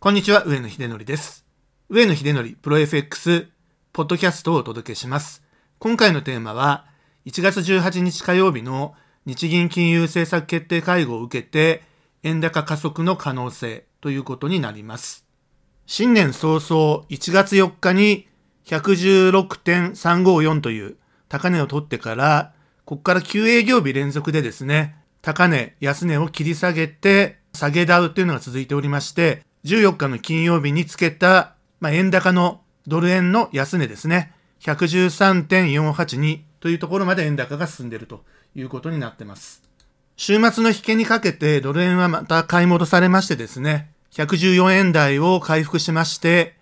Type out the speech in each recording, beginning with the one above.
こんにちは、上野秀則です。上野秀則プロ FX ポッドキャストをお届けします。今回のテーマは、1月18日火曜日の日銀金融政策決定会合を受けて、円高加速の可能性ということになります。新年早々1月4日に116.354という高値を取ってから、ここから9営業日連続でですね、高値、安値を切り下げて、下げダウというのが続いておりまして、14日の金曜日につけた、まあ、円高のドル円の安値ですね、113.482というところまで円高が進んでいるということになっています。週末の引けにかけてドル円はまた買い戻されましてですね、114円台を回復しまして、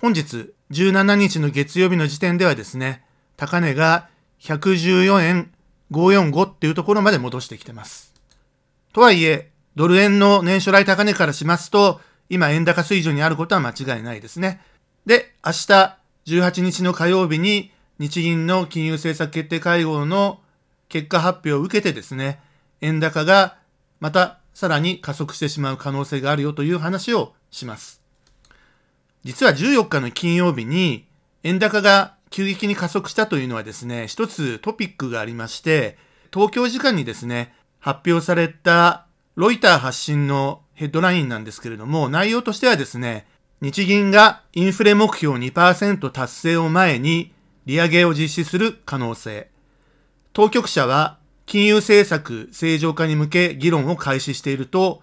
本日17日の月曜日の時点ではですね、高値が114円545っていうところまで戻してきてます。とはいえ、ドル円の年初来高値からしますと、今円高水準にあることは間違いないですね。で、明日18日の火曜日に日銀の金融政策決定会合の結果発表を受けてですね、円高がまたさらに加速してしまう可能性があるよという話をします。実は14日の金曜日に円高が急激に加速したというのはですね、一つトピックがありまして、東京時間にですね、発表されたロイター発信のヘッドラインなんですけれども、内容としてはですね、日銀がインフレ目標2%達成を前に利上げを実施する可能性。当局者は金融政策正常化に向け議論を開始していると、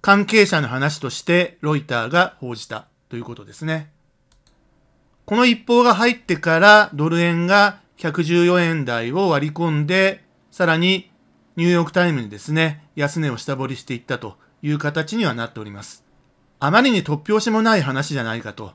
関係者の話としてロイターが報じたということですね。この一報が入ってからドル円が114円台を割り込んで、さらにニューヨークタイムにですね、安値を下掘りしていったという形にはなっております。あまりに突拍子もない話じゃないかと。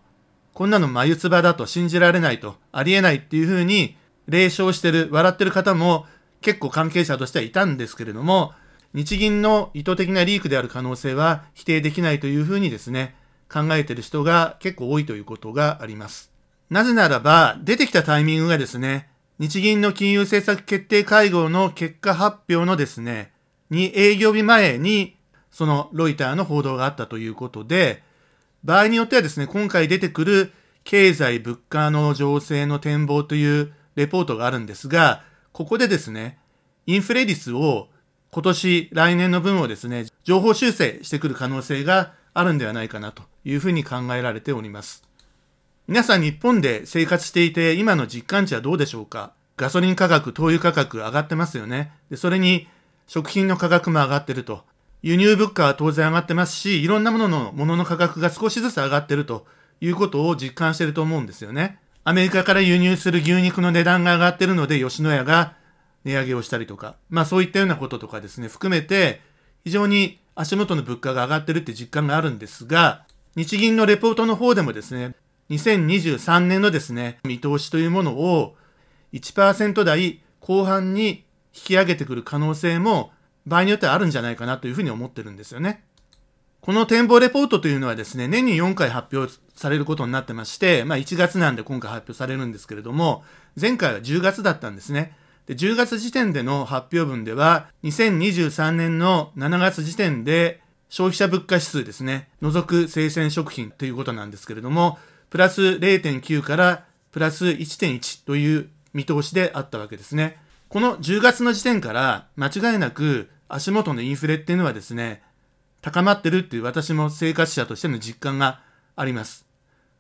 こんなの眉唾だと信じられないと、ありえないっていうふうに、冷笑してる、笑ってる方も結構関係者としてはいたんですけれども、日銀の意図的なリークである可能性は否定できないというふうにですね、考えてる人が結構多いということがあります。なぜならば、出てきたタイミングがですね、日銀の金融政策決定会合の結果発表のですね、に営業日前に、そのロイターの報道があったということで、場合によってはですね、今回出てくる経済物価の情勢の展望というレポートがあるんですが、ここでですね、インフレ率を今年、来年の分をですね、情報修正してくる可能性があるんではないかなというふうに考えられております。皆さん日本で生活していて今の実感値はどうでしょうか？ガソリン価格、灯油価格上がってますよね。で、それに食品の価格も上がってると。輸入物価は当然上がってますし、いろんなものの、ものの価格が少しずつ上がってるということを実感してると思うんですよね。アメリカから輸入する牛肉の値段が上がってるので、吉野家が値上げをしたりとか、まあそういったようなこととかですね、含めて、非常に足元の物価が上がってるって実感があるんですが、日銀のレポートの方でもですね、2023年のですね、見通しというものを1%台後半に引き上げてくる可能性も場合によってはあるんじゃないかなというふうに思ってるんですよね。この展望レポートというのはですね、年に4回発表されることになってまして、まあ1月なんで今回発表されるんですけれども、前回は10月だったんですね。で、10月時点での発表分では、2023年の7月時点で消費者物価指数ですね、除く生鮮食品ということなんですけれども、プラス0.9からプラス1.1という見通しであったわけですね。この10月の時点から間違いなく足元のインフレっていうのはですね、高まってるっていう私も生活者としての実感があります。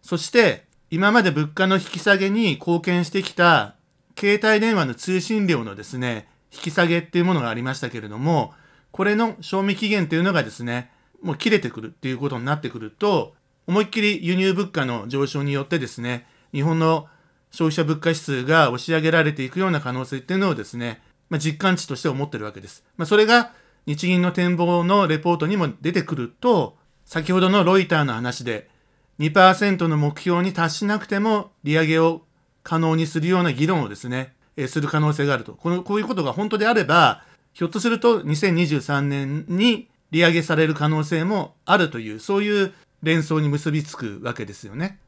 そして、今まで物価の引き下げに貢献してきた携帯電話の通信料のですね、引き下げっていうものがありましたけれども、これの賞味期限というのがですね、もう切れてくるっていうことになってくると、思いっきり輸入物価の上昇によってですね、日本の消費者物価指数が押し上げられていくような可能性っていうのをですね、まあ、実感値として思ってるわけです。まあ、それが日銀の展望のレポートにも出てくると、先ほどのロイターの話で、2%の目標に達しなくても利上げを可能にするような議論をですね、えする可能性があると。この、こういうことが本当であれば、ひょっとすると2023年に利上げされる可能性もあるという、そういう連想に結びつくわけですよね。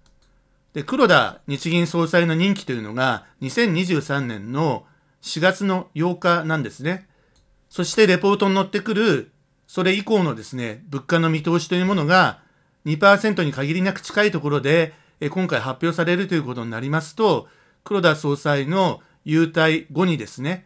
で、黒田日銀総裁の任期というのが2023年の4月の8日なんですね。そしてレポートに載ってくる、それ以降のですね、物価の見通しというものが2%に限りなく近いところで、今回発表されるということになりますと、黒田総裁の優待後にですね、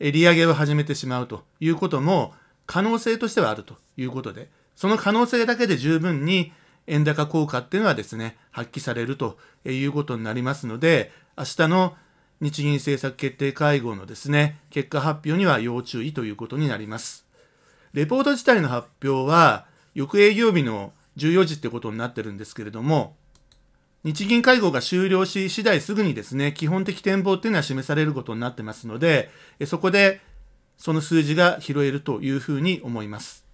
利上げを始めてしまうということも可能性としてはあるということで、その可能性だけで十分に円高効果っていうのはですね、発揮されるということになりますので、明日の日銀政策決定会合のですね、結果発表には要注意ということになります。レポート自体の発表は、翌営業日の14時ってことになってるんですけれども、日銀会合が終了し次第すぐにですね、基本的展望っていうのは示されることになってますので、そこでその数字が拾えるというふうに思います。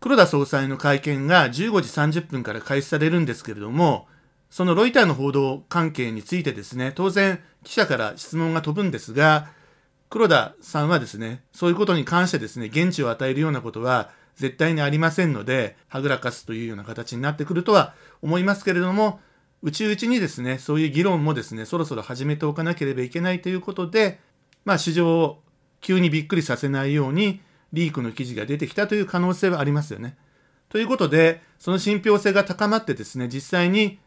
黒田総裁の会見が15時30分から開始されるんですけれども、そのロイターの報道関係についてですね、当然記者から質問が飛ぶんですが、黒田さんはですね、そういうことに関してですね、現地を与えるようなことは絶対にありませんので、はぐらかすというような形になってくるとは思いますけれども、内々にですね、そういう議論もですね、そろそろ始めておかなければいけないということで、まあ市場を急にびっくりさせないように、リークの記事が出てきたという可能性はありますよね。ということで、その信憑性が高まってですね、実際に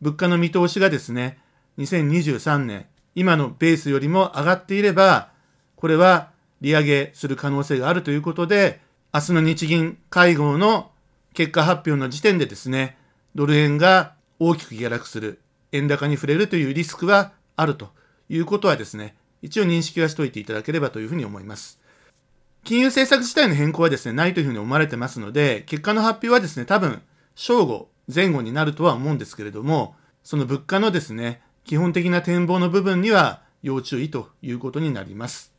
物価の見通しがですね、2023年、今のベースよりも上がっていれば、これは利上げする可能性があるということで、明日の日銀会合の結果発表の時点でですね、ドル円が大きく下落する、円高に触れるというリスクはあるということはですね、一応認識はしておいていただければというふうに思います。金融政策自体の変更はですね、ないというふうに思われてますので、結果の発表はですね、多分、正午、前後になるとは思うんですけれども、その物価のですね、基本的な展望の部分には要注意ということになります。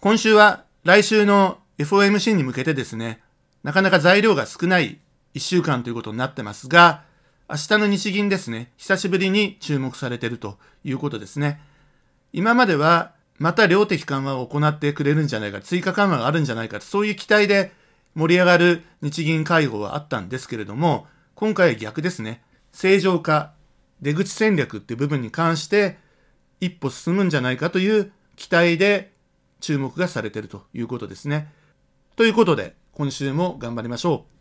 今週は来週の FOMC に向けてですね、なかなか材料が少ない1週間ということになってますが、明日の日銀ですね、久しぶりに注目されているということですね。今までは、また量的緩和を行ってくれるんじゃないか、追加緩和があるんじゃないか、そういう期待で盛り上がる日銀会合はあったんですけれども、今回は逆ですね。正常化、出口戦略っていう部分に関して、一歩進むんじゃないかという期待で注目がされているということですね。ということで、今週も頑張りましょう。